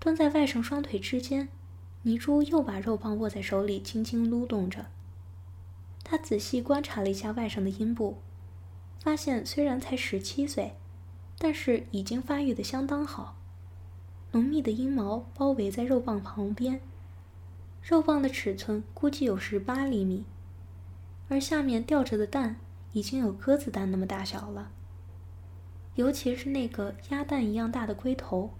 蹲在外甥双腿之间，泥珠又把肉棒握在手里，轻轻撸动着。他仔细观察了一下外甥的阴部，发现虽然才十七岁，但是已经发育的相当好。浓密的阴毛包围在肉棒旁边，肉棒的尺寸估计有十八厘米，而下面吊着的蛋已经有鸽子蛋那么大小了。尤其是那个鸭蛋一样大的龟头，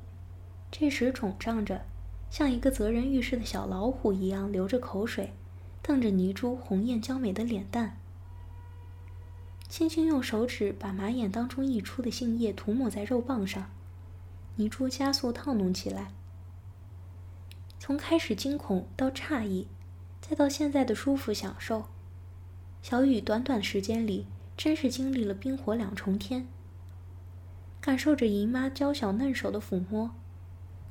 这时肿胀着，像一个责人遇事的小老虎一样流着口水，瞪着泥珠红艳娇美的脸蛋。轻轻用手指把马眼当中溢出的杏叶涂抹在肉棒上，泥珠加速烫弄起来。从开始惊恐到诧异，再到现在的舒服享受，小雨短短时间里真是经历了冰火两重天。感受着姨妈娇小嫩手的抚摸，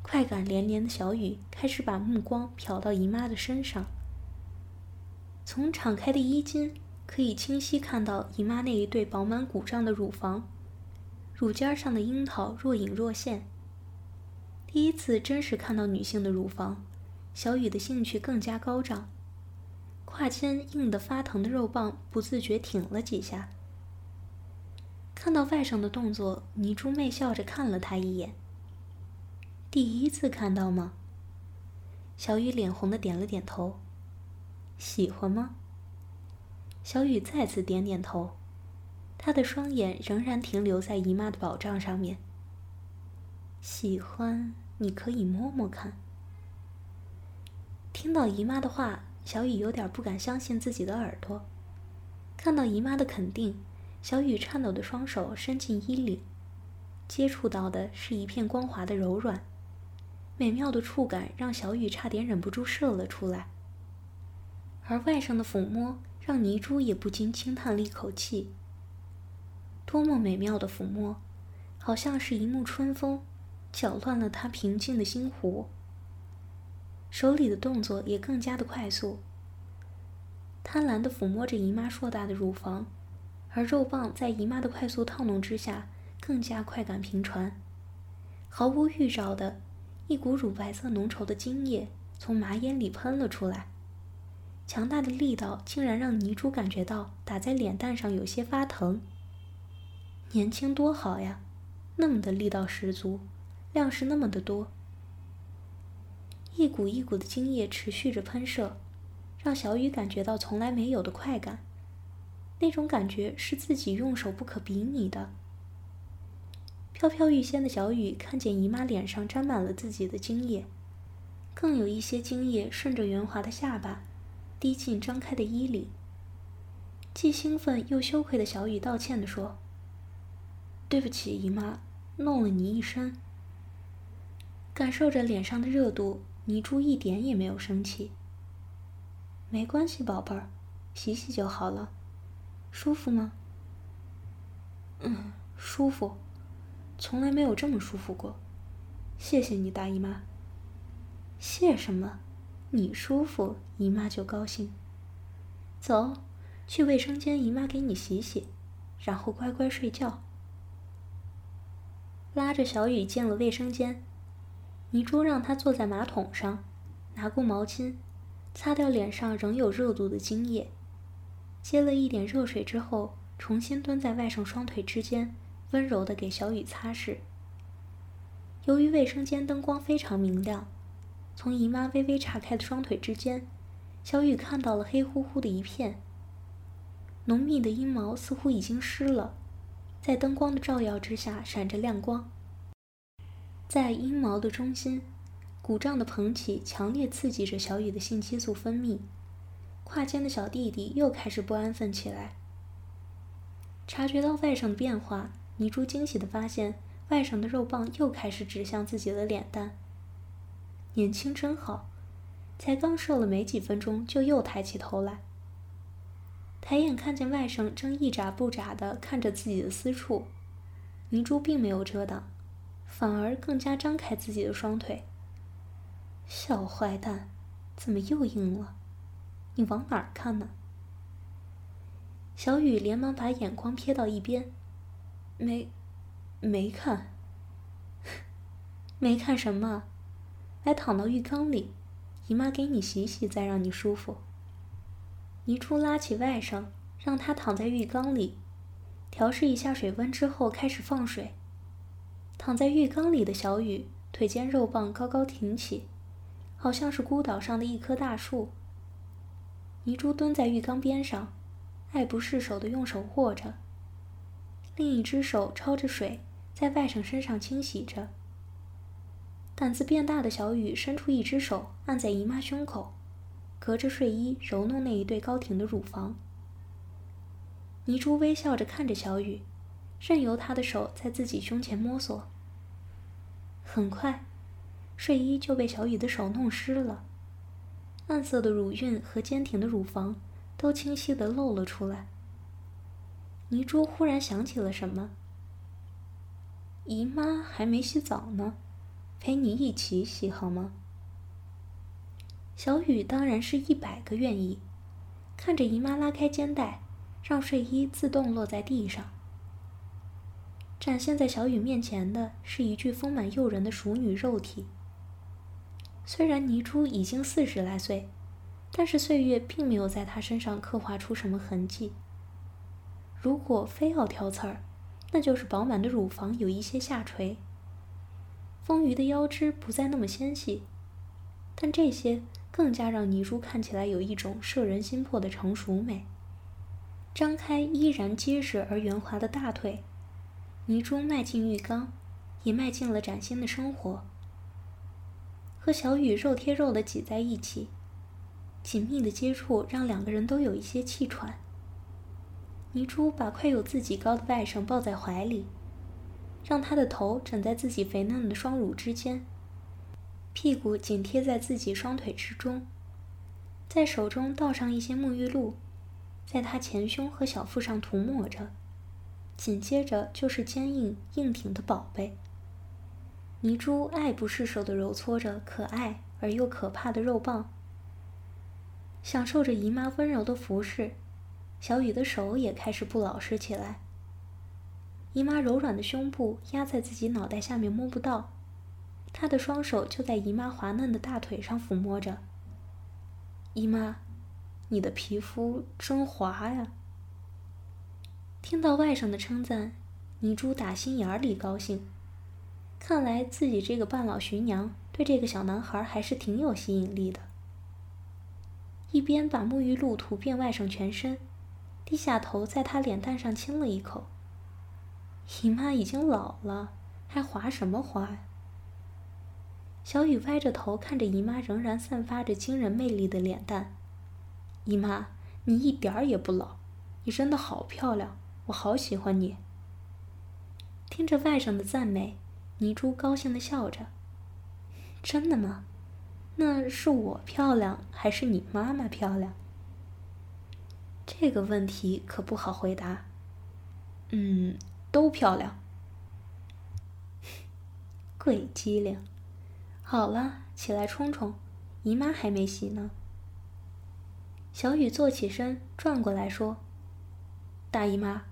快感连连的小雨开始把目光瞟到姨妈的身上。从敞开的衣襟可以清晰看到姨妈那一对饱满鼓胀的乳房，乳尖上的樱桃若隐若现。第一次真实看到女性的乳房，小雨的兴趣更加高涨，胯间硬得发疼的肉棒不自觉挺了几下。看到外甥的动作，泥珠媚笑着看了他一眼。第一次看到吗？小雨脸红的点了点头。喜欢吗？小雨再次点点头，她的双眼仍然停留在姨妈的宝藏上面。喜欢，你可以摸摸看。听到姨妈的话，小雨有点不敢相信自己的耳朵。看到姨妈的肯定。小雨颤抖的双手伸进衣领，接触到的是一片光滑的柔软，美妙的触感让小雨差点忍不住射了出来。而外甥的抚摸让泥珠也不禁轻叹了一口气。多么美妙的抚摸，好像是一幕春风，搅乱了他平静的心湖。手里的动作也更加的快速，贪婪的抚摸着姨妈硕大的乳房。而肉棒在姨妈的快速烫弄之下，更加快感频传，毫无预兆的一股乳白色浓稠的精液从马眼里喷了出来，强大的力道竟然让泥珠感觉到打在脸蛋上有些发疼。年轻多好呀，那么的力道十足，量是那么的多，一股一股的精液持续着喷射，让小雨感觉到从来没有的快感。那种感觉是自己用手不可比拟的。飘飘欲仙的小雨看见姨妈脸上沾满了自己的精液，更有一些精液顺着圆滑的下巴滴进张开的衣领。既兴奋又羞愧的小雨道歉地说：“对不起，姨妈，弄了你一身。”感受着脸上的热度，泥珠一点也没有生气。没关系，宝贝儿，洗洗就好了。舒服吗？嗯，舒服，从来没有这么舒服过。谢谢你，大姨妈。谢什么？你舒服，姨妈就高兴。走，去卫生间，姨妈给你洗洗，然后乖乖睡觉。拉着小雨进了卫生间，泥珠让他坐在马桶上，拿过毛巾，擦掉脸上仍有热度的精液。接了一点热水之后，重新蹲在外甥双腿之间，温柔地给小雨擦拭。由于卫生间灯光非常明亮，从姨妈微微岔开的双腿之间，小雨看到了黑乎乎的一片。浓密的阴毛似乎已经湿了，在灯光的照耀之下闪着亮光。在阴毛的中心，鼓胀的膨起强烈刺激着小雨的性激素分泌。胯间的小弟弟又开始不安分起来。察觉到外甥的变化，泥珠惊喜地发现，外甥的肉棒又开始指向自己的脸蛋。年轻真好，才刚射了没几分钟，就又抬起头来。抬眼看见外甥正一眨不眨地看着自己的私处，泥珠并没有遮挡，反而更加张开自己的双腿。小坏蛋，怎么又硬了？你往哪儿看呢？小雨连忙把眼光瞥到一边，没，没看，没看什么？来躺到浴缸里，姨妈给你洗洗，再让你舒服。”泥珠拉起外甥，让他躺在浴缸里，调试一下水温之后开始放水。躺在浴缸里的小雨，腿间肉棒高高挺起，好像是孤岛上的一棵大树。泥珠蹲在浴缸边上，爱不释手的用手握着，另一只手抄着水，在外甥身上清洗着。胆子变大的小雨伸出一只手按在姨妈胸口。隔着睡衣揉弄那一对高挺的乳房，泥珠微笑着看着小雨，任由他的手在自己胸前摸索。很快，睡衣就被小雨的手弄湿了，暗色的乳晕和坚挺的乳房都清晰的露了出来。泥珠忽然想起了什么：“姨妈还没洗澡呢，陪你一起洗好吗？”小雨当然是一百个愿意，看着姨妈拉开肩带，让睡衣自动落在地上。展现在小雨面前的是一具丰满诱人的熟女肉体。虽然泥珠已经四十来岁，但是岁月并没有在她身上刻画出什么痕迹。如果非要挑刺儿，那就是饱满的乳房有一些下垂，丰腴的腰肢不再那么纤细，但这些。更加让泥珠看起来有一种摄人心魄的成熟美。张开依然结实而圆滑的大腿，泥珠迈进浴缸，也迈进了崭新的生活。和小雨肉贴肉的挤在一起，紧密的接触让两个人都有一些气喘。泥珠把快有自己高的外甥抱在怀里，让他的头枕在自己肥嫩的双乳之间。屁股紧贴在自己双腿之中，在手中倒上一些沐浴露，在他前胸和小腹上涂抹着，紧接着就是坚硬硬挺的宝贝。泥珠爱不释手的揉搓着可爱而又可怕的肉棒，享受着姨妈温柔的服侍，小雨的手也开始不老实起来。姨妈柔软的胸部压在自己脑袋下面摸不到。她的双手就在姨妈滑嫩的大腿上抚摸着。姨妈，你的皮肤真滑呀！听到外甥的称赞，泥珠打心眼里高兴。看来自己这个半老徐娘对这个小男孩还是挺有吸引力的。一边把沐浴露涂遍外甥全身，低下头在他脸蛋上亲了一口。姨妈已经老了，还滑什么滑呀？小雨歪着头看着姨妈，仍然散发着惊人魅力的脸蛋。姨妈，你一点儿也不老，你真的好漂亮，我好喜欢你。听着外甥的赞美，泥珠高兴的笑着。真的吗？那是我漂亮，还是你妈妈漂亮？这个问题可不好回答。嗯，都漂亮。鬼机灵。好了，起来冲冲，姨妈还没洗呢。小雨坐起身，转过来说：“大姨妈，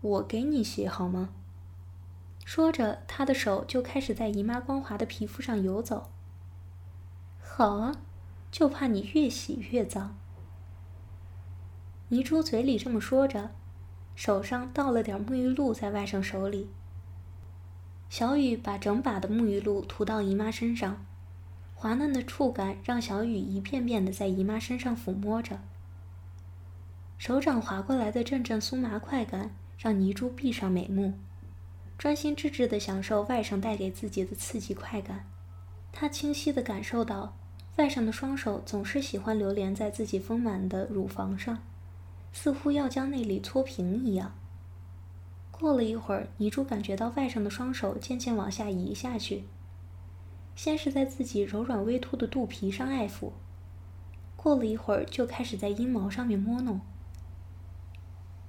我给你洗好吗？”说着，他的手就开始在姨妈光滑的皮肤上游走。好啊，就怕你越洗越脏。泥珠嘴里这么说着，手上倒了点沐浴露在外甥手里。小雨把整把的沐浴露涂到姨妈身上，滑嫩的触感让小雨一遍遍的在姨妈身上抚摸着。手掌划过来的阵阵酥麻快感让泥珠闭上美目，专心致志的享受外甥带给自己的刺激快感。他清晰的感受到，外甥的双手总是喜欢流连在自己丰满的乳房上，似乎要将那里搓平一样。过了一会儿，泥珠感觉到外甥的双手渐渐往下移下去，先是在自己柔软微凸的肚皮上爱抚，过了一会儿就开始在阴毛上面摸弄。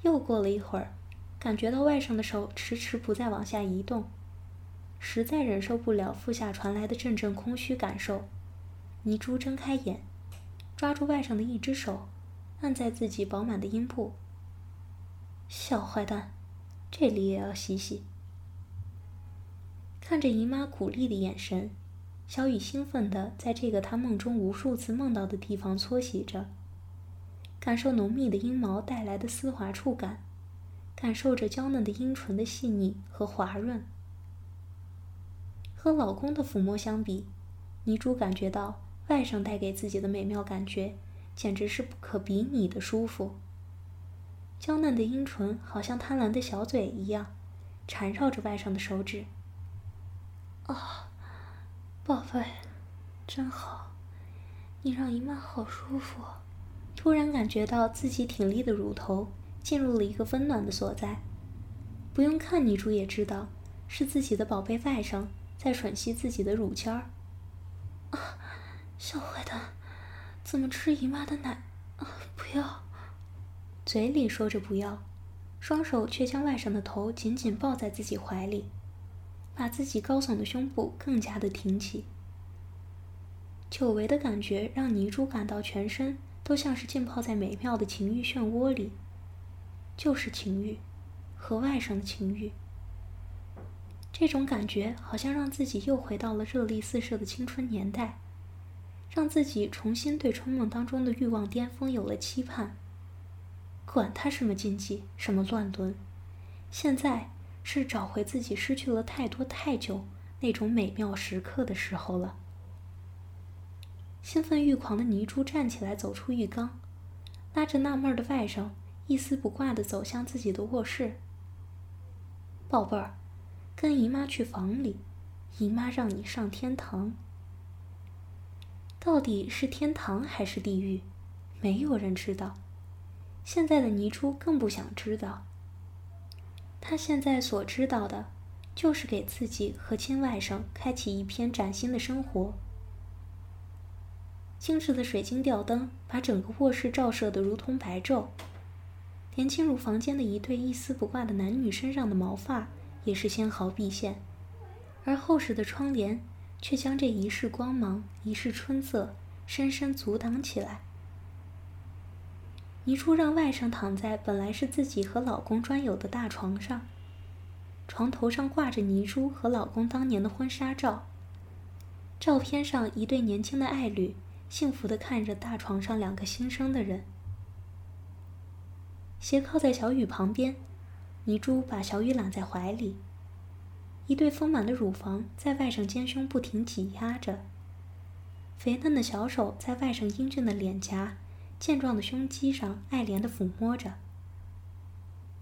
又过了一会儿，感觉到外甥的手迟迟不再往下移动，实在忍受不了腹下传来的阵阵空虚感受，泥珠睁开眼，抓住外甥的一只手，按在自己饱满的阴部。小坏蛋！这里也要洗洗。看着姨妈鼓励的眼神，小雨兴奋地在这个她梦中无数次梦到的地方搓洗着，感受浓密的阴毛带来的丝滑触感，感受着娇嫩的阴唇的细腻和滑润。和老公的抚摸相比，泥珠感觉到外甥带给自己的美妙感觉，简直是不可比拟的舒服。娇嫩的阴唇好像贪婪的小嘴一样，缠绕着外甥的手指。啊，宝贝，真好，你让姨妈好舒服。突然感觉到自己挺立的乳头进入了一个温暖的所在，不用看女主也知道是自己的宝贝外甥在吮吸自己的乳尖儿。啊，小坏蛋，怎么吃姨妈的奶？啊，不要！嘴里说着不要，双手却将外甥的头紧紧抱在自己怀里。把自己高耸的胸部更加的挺起，久违的感觉让泥珠感到全身都像是浸泡在美妙的情欲漩涡里，就是情欲，和外甥的情欲。这种感觉好像让自己又回到了热力四射的青春年代，让自己重新对春梦当中的欲望巅峰有了期盼。管他什么禁忌，什么乱伦，现在。是找回自己失去了太多太久那种美妙时刻的时候了。兴奋欲狂的泥珠站起来，走出浴缸，拉着纳闷的外甥，一丝不挂的走向自己的卧室。宝贝儿，跟姨妈去房里，姨妈让你上天堂。到底是天堂还是地狱，没有人知道。现在的泥珠更不想知道。他现在所知道的，就是给自己和亲外甥开启一片崭新的生活。精致的水晶吊灯把整个卧室照射得如同白昼，连进入房间的一对一丝不挂的男女身上的毛发也是纤毫毕现，而厚实的窗帘却将这一世光芒、一世春色深深阻挡起来。泥珠让外甥躺在本来是自己和老公专有的大床上，床头上挂着泥珠和老公当年的婚纱照。照片上一对年轻的爱侣，幸福的看着大床上两个新生的人。斜靠在小雨旁边，泥珠把小雨揽在怀里，一对丰满的乳房在外甥肩胸不停挤压着，肥嫩的小手在外甥英俊的脸颊。健壮的胸肌上，爱怜的抚摸着。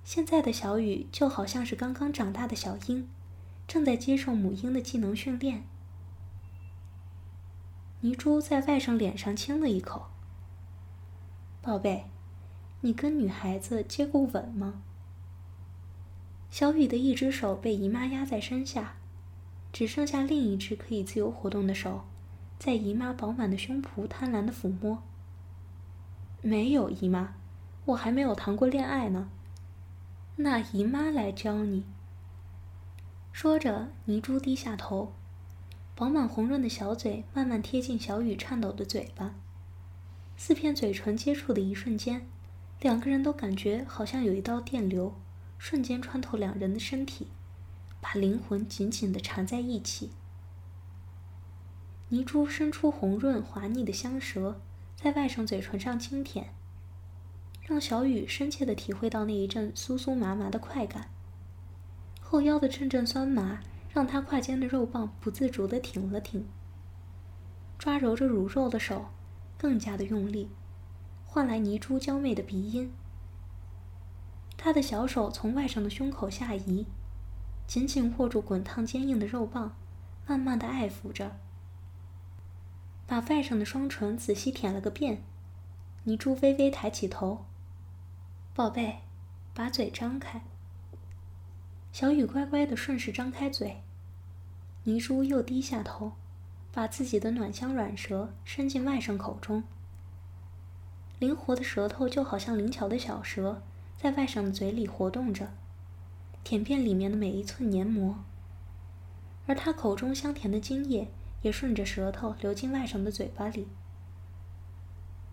现在的小雨就好像是刚刚长大的小鹰，正在接受母鹰的技能训练。泥珠在外甥脸上亲了一口。宝贝，你跟女孩子接过吻吗？小雨的一只手被姨妈压在身下，只剩下另一只可以自由活动的手，在姨妈饱满的胸脯贪婪的抚摸。没有姨妈，我还没有谈过恋爱呢。那姨妈来教你。说着，泥珠低下头，饱满红润的小嘴慢慢贴近小雨颤抖的嘴巴，四片嘴唇接触的一瞬间，两个人都感觉好像有一道电流瞬间穿透两人的身体，把灵魂紧紧的缠在一起。泥珠伸出红润滑腻的香舌。在外甥嘴唇上轻舔，让小雨深切的体会到那一阵酥酥麻麻的快感。后腰的阵阵酸麻，让他胯间的肉棒不自主的挺了挺。抓揉着乳肉的手，更加的用力，换来泥珠娇媚的鼻音。他的小手从外甥的胸口下移，紧紧握住滚烫坚硬的肉棒，慢慢的爱抚着。把外甥的双唇仔细舔了个遍，泥珠微微抬起头：“宝贝，把嘴张开。”小雨乖乖的顺势张开嘴，泥珠又低下头，把自己的暖香软舌伸进外甥口中。灵活的舌头就好像灵巧的小蛇，在外甥的嘴里活动着，舔遍里面的每一寸黏膜，而他口中香甜的精液。也顺着舌头流进外甥的嘴巴里。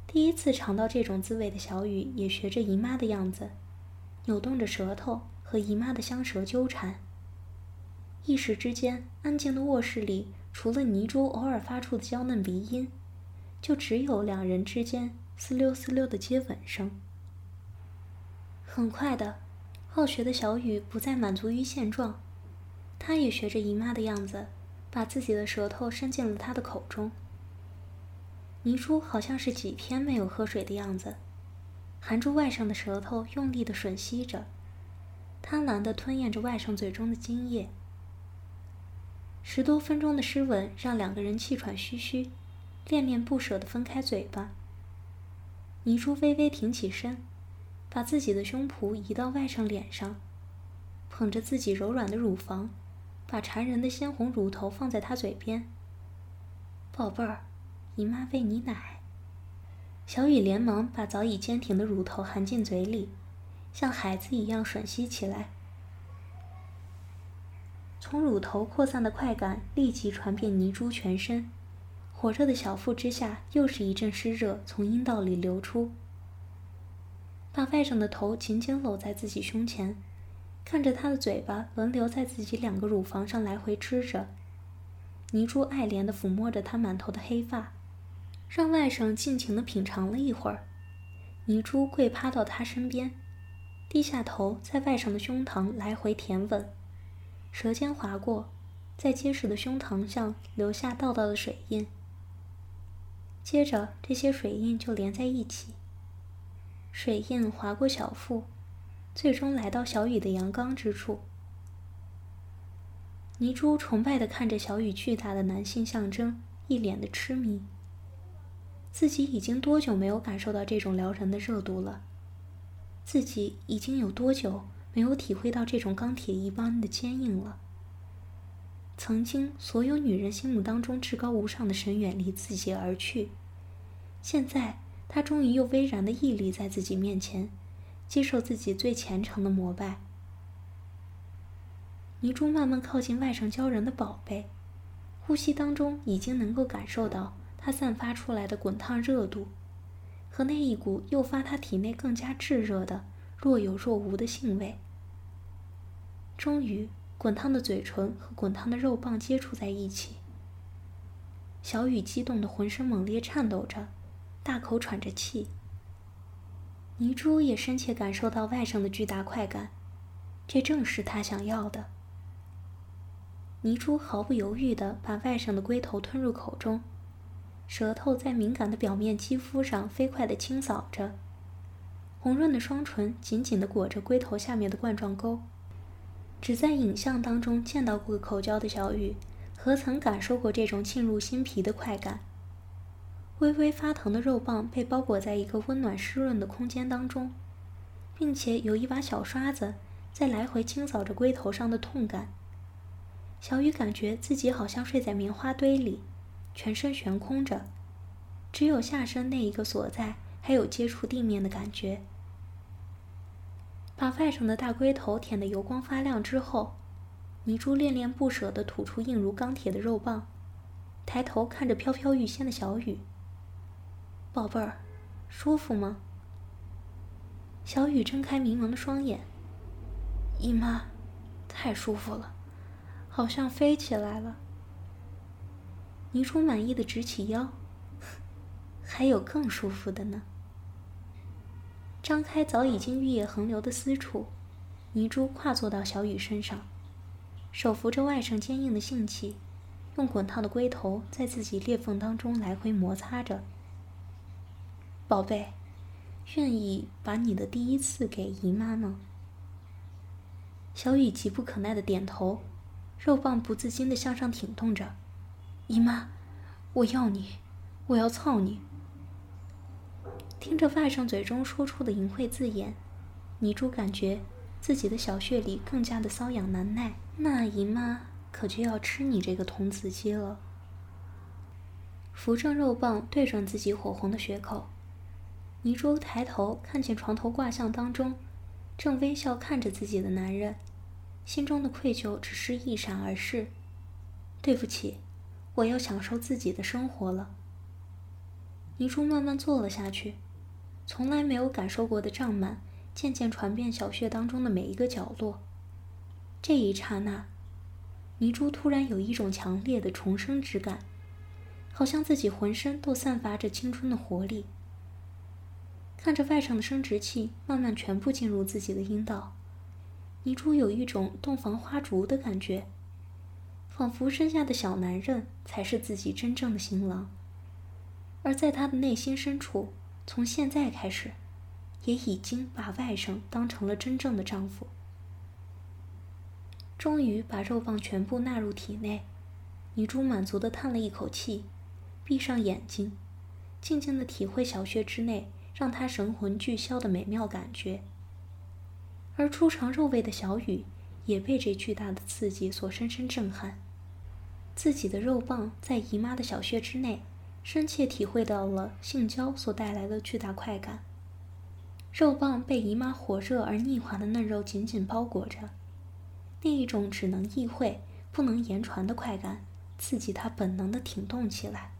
第一次尝到这种滋味的小雨，也学着姨妈的样子，扭动着舌头和姨妈的香舌纠缠。一时之间，安静的卧室里除了泥珠偶尔发出的娇嫩鼻音，就只有两人之间嘶溜嘶溜的接吻声。很快的，好学的小雨不再满足于现状，他也学着姨妈的样子，把自己的舌头伸进了她的口中。泥珠好像是几天没有喝水的样子，含住外甥的舌头，用力的吮吸着，贪婪的吞咽着外甥嘴中的精液。十多分钟的湿吻让两个人气喘吁吁，恋恋不舍的分开嘴巴。泥珠微微挺起身，把自己的胸脯移到外甥脸上，捧着自己柔软的乳房，把馋人的鲜红乳头放在他嘴边。宝贝儿。姨妈喂你奶。小雨连忙把早已坚挺的乳头含进嘴里，像孩子一样吮吸起来。从乳头扩散的快感立即传遍泥珠全身，火热的小腹之下又是一阵湿热从阴道里流出。把外甥的头紧紧搂在自己胸前，看着他的嘴巴轮流在自己两个乳房上来回吃着，泥珠爱怜地抚摸着他满头的黑发。让外甥尽情地品尝了一会儿，泥珠跪趴到他身边，低下头在外甥的胸膛来回舔吻，舌尖划过，在结实的胸膛上留下道道的水印。接着，这些水印就连在一起，水印划过小腹，最终来到小雨的阳刚之处。泥珠崇拜的看着小雨巨大的男性象征，一脸的痴迷。自己已经多久没有感受到这种撩人的热度了？自己已经有多久没有体会到这种钢铁一般的坚硬了？曾经所有女人心目当中至高无上的神远离自己而去，现在他终于又巍然的屹立在自己面前，接受自己最虔诚的膜拜。泥珠慢慢靠近外甥鲛人的宝贝，呼吸当中已经能够感受到。他散发出来的滚烫热度，和那一股诱发他体内更加炙热的若有若无的性味。终于，滚烫的嘴唇和滚烫的肉棒接触在一起。小雨激动的浑身猛烈颤抖着，大口喘着气。泥珠也深切感受到外甥的巨大快感，这正是他想要的。泥珠毫不犹豫地把外甥的龟头吞入口中。舌头在敏感的表面肌肤上飞快地清扫着，红润的双唇紧紧地裹着龟头下面的冠状沟。只在影像当中见到过口交的小雨，何曾感受过这种沁入心脾的快感？微微发疼的肉棒被包裹在一个温暖湿润的空间当中，并且有一把小刷子在来回清扫着龟头上的痛感。小雨感觉自己好像睡在棉花堆里。全身悬空着，只有下身那一个所在还有接触地面的感觉。把外甥的大龟头舔得油光发亮之后，泥珠恋恋不舍地吐出硬如钢铁的肉棒，抬头看着飘飘欲仙的小雨：“宝贝儿，舒服吗？”小雨睁开迷蒙的双眼：“姨妈，太舒服了，好像飞起来了。”泥珠满意的直起腰，还有更舒服的呢。张开早已经玉液横流的私处，泥珠跨坐到小雨身上，手扶着外甥坚硬的性器，用滚烫的龟头在自己裂缝当中来回摩擦着。宝贝，愿意把你的第一次给姨妈吗？小雨急不可耐的点头，肉棒不自禁的向上挺动着。姨妈，我要你，我要操你！听着外甥嘴中说出的淫秽字眼，泥珠感觉自己的小穴里更加的瘙痒难耐。那姨妈可就要吃你这个童子鸡了。扶正肉棒对准自己火红的穴口，泥珠抬头看见床头挂像当中正微笑看着自己的男人，心中的愧疚只是一闪而逝。对不起。我要享受自己的生活了。泥珠慢慢坐了下去，从来没有感受过的胀满渐渐传遍小穴当中的每一个角落。这一刹那，泥珠突然有一种强烈的重生之感，好像自己浑身都散发着青春的活力。看着外甥的生殖器慢慢全部进入自己的阴道，泥珠有一种洞房花烛的感觉，仿佛身下的小男人才是自己真正的新郎。而在他的内心深处，从现在开始，也已经把外甥当成了真正的丈夫。终于把肉棒全部纳入体内，泥珠满足的叹了一口气，闭上眼睛，静静的体会小穴之内让他神魂俱消的美妙感觉。而初尝肉味的小雨也被这巨大的刺激所深深震撼，自己的肉棒在姨妈的小穴之内，深切体会到了性交所带来的巨大快感。肉棒被姨妈火热而腻滑的嫩肉紧紧包裹着。那一种只能意会不能言传的快感，刺激他本能的挺动起来。